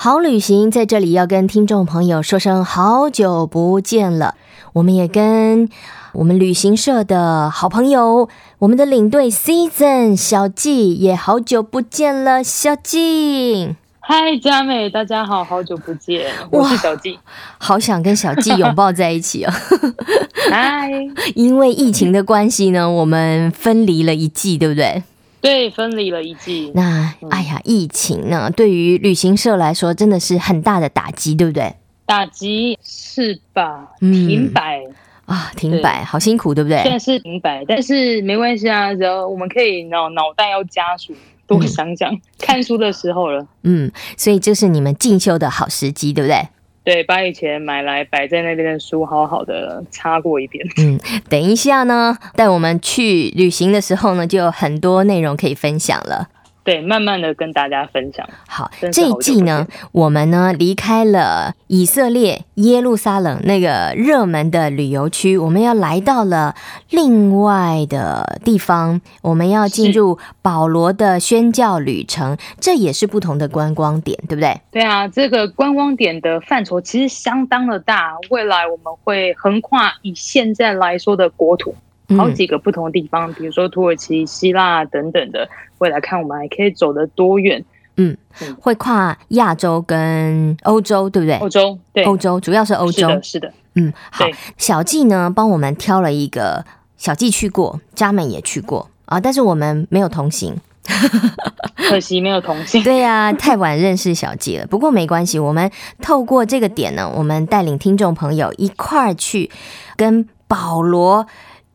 好旅行在这里要跟听众朋友说声好久不见了，我们也跟我们旅行社的好朋友，我们的领队 Season 小季也好久不见了，小季。嗨，佳美，大家好，好久不见，我是小季，好想跟小季拥抱在一起哦。嗨，因为疫情的关系呢，我们分离了一季，对不对？对，分离了一季。那哎呀，疫情呢，对于旅行社来说真的是很大的打击，对不对？打击是吧？停摆、嗯、啊，停摆，好辛苦，对不对？虽然是停摆，但是没关系啊，只要我们可以脑脑袋要加速，多想想、嗯、看书的时候了。嗯，所以这是你们进修的好时机，对不对？对，把以前买来摆在那边的书好好的擦过一遍。嗯，等一下呢，带我们去旅行的时候呢，就有很多内容可以分享了。对，慢慢的跟大家分享。好，好这一季呢，我们呢离开了以色列耶路撒冷那个热门的旅游区，我们要来到了另外的地方，我们要进入保罗的宣教旅程，这也是不同的观光点，对不对？对啊，这个观光点的范畴其实相当的大，未来我们会横跨以现在来说的国土。好几个不同的地方，嗯、比如说土耳其、希腊等等的，未来看我们还可以走得多远？嗯，会跨亚洲跟欧洲，对不对？欧洲，对，欧洲主要是欧洲，是的，是的。嗯，好，小纪呢帮我们挑了一个，小纪去过，佳美也去过啊，但是我们没有同行，可惜没有同行。对呀、啊，太晚认识小纪了。不过没关系，我们透过这个点呢，我们带领听众朋友一块儿去跟保罗。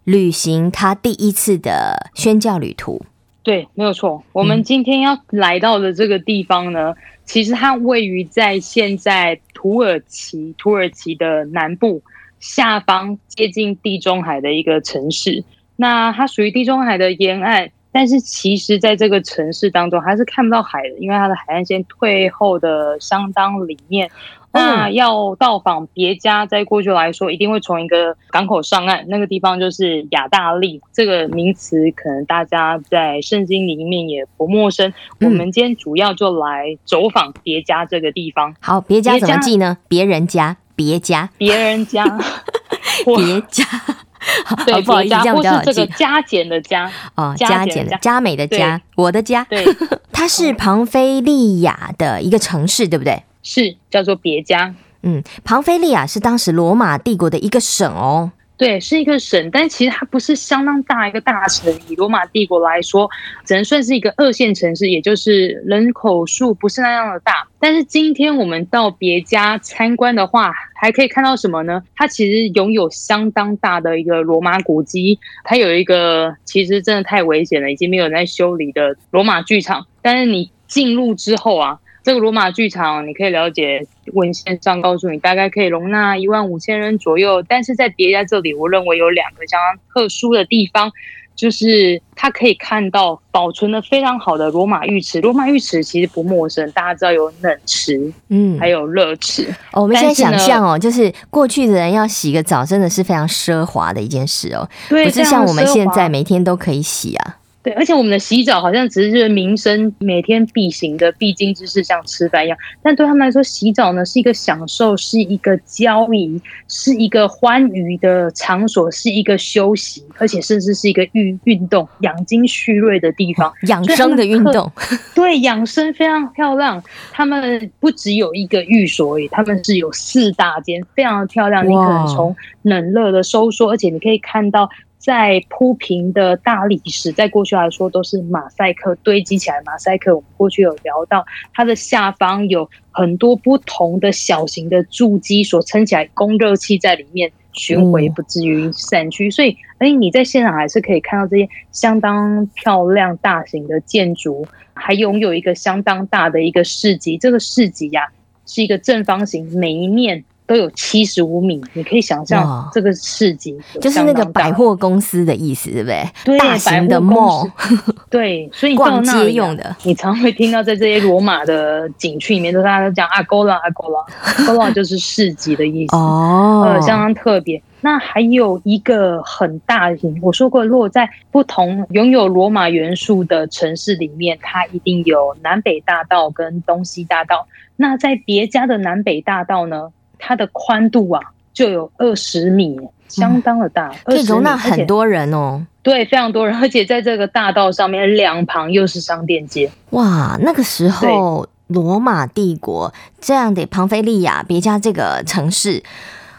旅行他第一次的宣教旅途，对，没有错。我们今天要来到的这个地方呢，嗯、其实它位于在现在土耳其，土耳其的南部下方，接近地中海的一个城市。那它属于地中海的沿岸，但是其实在这个城市当中还是看不到海的，因为它的海岸线退后的相当里面。那要到访别家，在过去来说，一定会从一个港口上岸，那个地方就是亚大利。这个名词可能大家在圣经里面也不陌生。嗯、我们今天主要就来走访别家这个地方。好，别家怎么记呢？别人家，别家，别人家，别家。对，不好意思，这样比较好记。加减的加哦，加减的加美的加，我的家。对，它是庞菲利亚的一个城市，对不对？是叫做别家，嗯，庞菲利亚是当时罗马帝国的一个省哦，对，是一个省，但其实它不是相当大一个大城，以罗马帝国来说，只能算是一个二线城市，也就是人口数不是那样的大。但是今天我们到别家参观的话，还可以看到什么呢？它其实拥有相当大的一个罗马古迹，它有一个其实真的太危险了，已经没有人在修理的罗马剧场。但是你进入之后啊。这个罗马剧场，你可以了解文献上告诉你，大概可以容纳一万五千人左右。但是在别家这里，我认为有两个相当特殊的地方，就是它可以看到保存的非常好的罗马浴池。罗马浴池其实不陌生，大家知道有冷池，嗯，还有热池。哦，我们现在想象哦，就是过去的人要洗个澡，真的是非常奢华的一件事哦，对，不是像我们现在每天都可以洗啊。对，而且我们的洗澡好像只是民生每天必行的必经之事，像吃饭一样。但对他们来说，洗澡呢是一个享受，是一个交易，是一个欢愉的场所，是一个休息，而且甚至是一个运运动、养精蓄锐的地方，养生的运动。对，养生非常漂亮。他们不只有一个寓所而已，他们是有四大间，非常的漂亮。你可能从冷热的收缩，而且你可以看到。在铺平的大理石，在过去来说都是马赛克堆积起来。马赛克我们过去有聊到，它的下方有很多不同的小型的筑基所撑起来，供热器在里面巡回，不至于散去。所以，哎，你在现场还是可以看到这些相当漂亮大型的建筑，还拥有一个相当大的一个市集。这个市集呀，是一个正方形，每一面。都有七十五米，你可以想象这个市集就是那个百货公司的意思，对不对？对，大型的 mall，对，所以逛街用的。你常会听到在这些罗马的景区里面，都大家都讲阿勾拉，阿勾拉，阿勾拉就是市集的意思哦，呃，相当特别。那还有一个很大型，我说过，落在不同拥有罗马元素的城市里面，它一定有南北大道跟东西大道。那在别家的南北大道呢，它的宽度啊就有二十米，相当的大，可以容纳很多人哦。对，非常多人，而且在这个大道上面两旁又是商店街。哇，那个时候罗马帝国这样的庞菲利亚别家这个城市。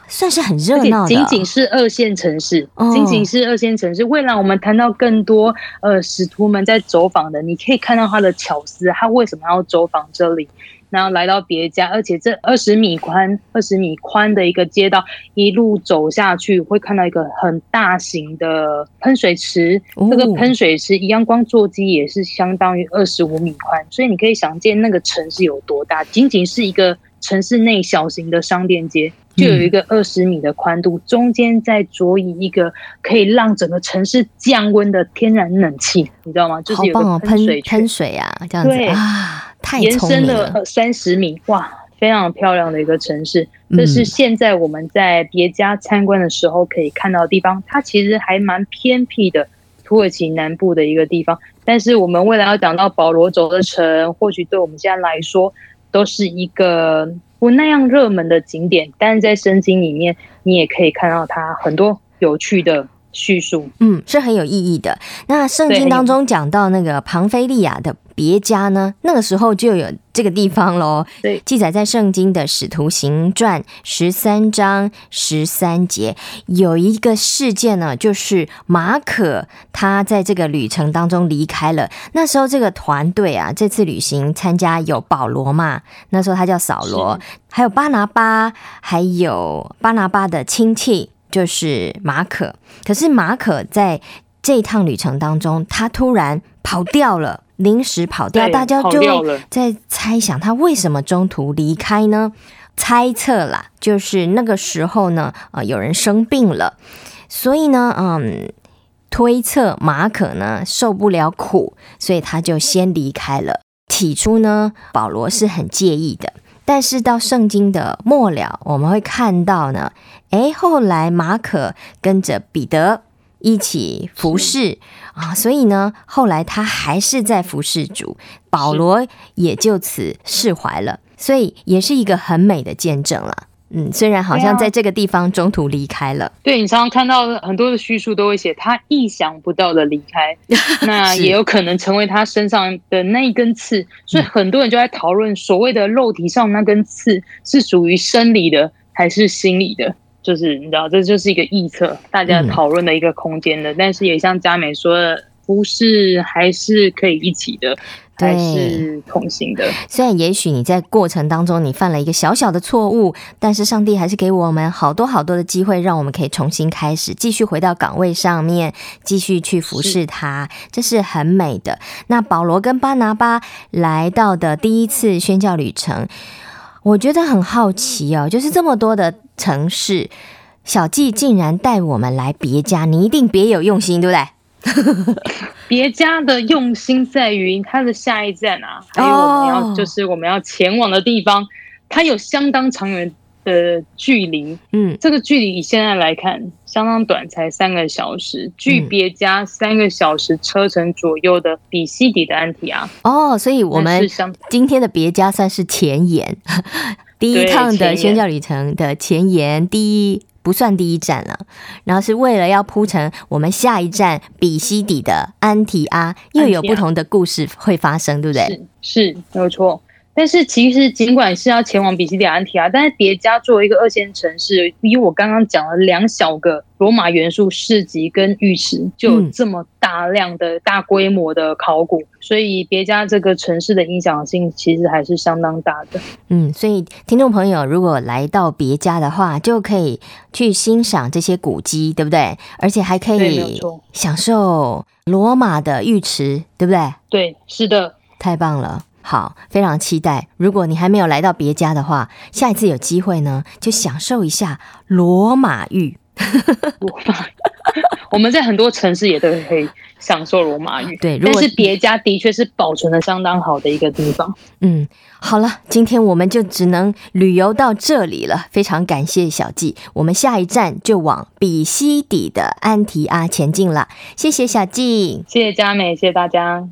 算是很热闹的，仅仅是二线城市，仅仅是二线城市。未来我们谈到更多呃使徒们在走访的，你可以看到他的巧思，他为什么要走访这里，然后来到别家，而且这二十米宽、二十米宽的一个街道，一路走下去会看到一个很大型的喷水池，这个喷水池一样光座机也是相当于二十五米宽，所以你可以想见那个城市有多大，仅仅是一个城市内小型的商店街。就有一个二十米的宽度，中间再着以一个可以让整个城市降温的天然冷气，你知道吗？就是有个喷水喷水啊，这样子对。啊，太延伸了三十米，哇，非常漂亮的一个城市。这是现在我们在别家参观的时候可以看到的地方，它其实还蛮偏僻的，土耳其南部的一个地方。但是我们未来要讲到保罗走的城，或许对我们现在来说都是一个。不那样热门的景点，但是在圣经里面，你也可以看到它很多有趣的叙述，嗯，是很有意义的。那圣经当中讲到那个庞菲利亚的别家呢，那个时候就有这个地方喽。对，记载在圣经的《使徒行传》十三章十三节，有一个事件呢，就是马可他在这个旅程当中离开了。那时候这个团队啊，这次旅行参加有保罗嘛，那时候他叫扫罗，还有巴拿巴，还有巴拿巴的亲戚就是马可。可是马可在这一趟旅程当中，他突然跑掉了。临时跑掉，大家就在猜想他为什么中途离开呢？猜测啦，就是那个时候呢，呃，有人生病了，所以呢，嗯，推测马可呢受不了苦，所以他就先离开了。起初呢，保罗是很介意的，但是到圣经的末了，我们会看到呢，诶，后来马可跟着彼得一起服侍。啊，所以呢，后来他还是在服侍主，保罗也就此释怀了，所以也是一个很美的见证了。嗯，虽然好像在这个地方中途离开了，对，你常常看到很多的叙述都会写他意想不到的离开，那也有可能成为他身上的那一根刺，所以很多人就在讨论所谓的肉体上那根刺是属于生理的还是心理的。就是你知道，这就是一个臆测，大家讨论的一个空间的。嗯、但是也像佳美说的，不是还是可以一起的，对还是同行的。虽然也许你在过程当中你犯了一个小小的错误，但是上帝还是给我们好多好多的机会，让我们可以重新开始，继续回到岗位上面，继续去服侍他，是这是很美的。那保罗跟巴拿巴来到的第一次宣教旅程。我觉得很好奇哦，就是这么多的城市，小季竟然带我们来别家，你一定别有用心，对不对？别家的用心在于它的下一站啊，还有我们要就是我们要前往的地方，它有相当长远的距离，嗯，这个距离以现在来看相当短，才三个小时。距别家三个小时车程左右的比西底的安提阿。哦，所以我们今天的别家算是前言，第一趟的宣教旅程的前沿，第一不算第一站了。然后是为了要铺成我们下一站比西底的安提阿，又有不同的故事会发生，对不对？是，是没有错。但是其实，尽管是要前往比西底安提亚，但是别家作为一个二线城市，以我刚刚讲了两小个罗马元素市集跟浴池，就有这么大量的大规模的考古，嗯、所以别家这个城市的影响性其实还是相当大的。嗯，所以听众朋友如果来到别家的话，就可以去欣赏这些古迹，对不对？而且还可以享受罗马的浴池，对不对？对，是的，太棒了。好，非常期待。如果你还没有来到别家的话，下一次有机会呢，就享受一下罗马浴。罗马语，我们在很多城市也都可以享受罗马浴。对，但是别家的确是保存的相当好的一个地方。嗯，好了，今天我们就只能旅游到这里了。非常感谢小纪，我们下一站就往比西底的安提阿前进了。谢谢小纪，谢谢佳美，谢谢大家。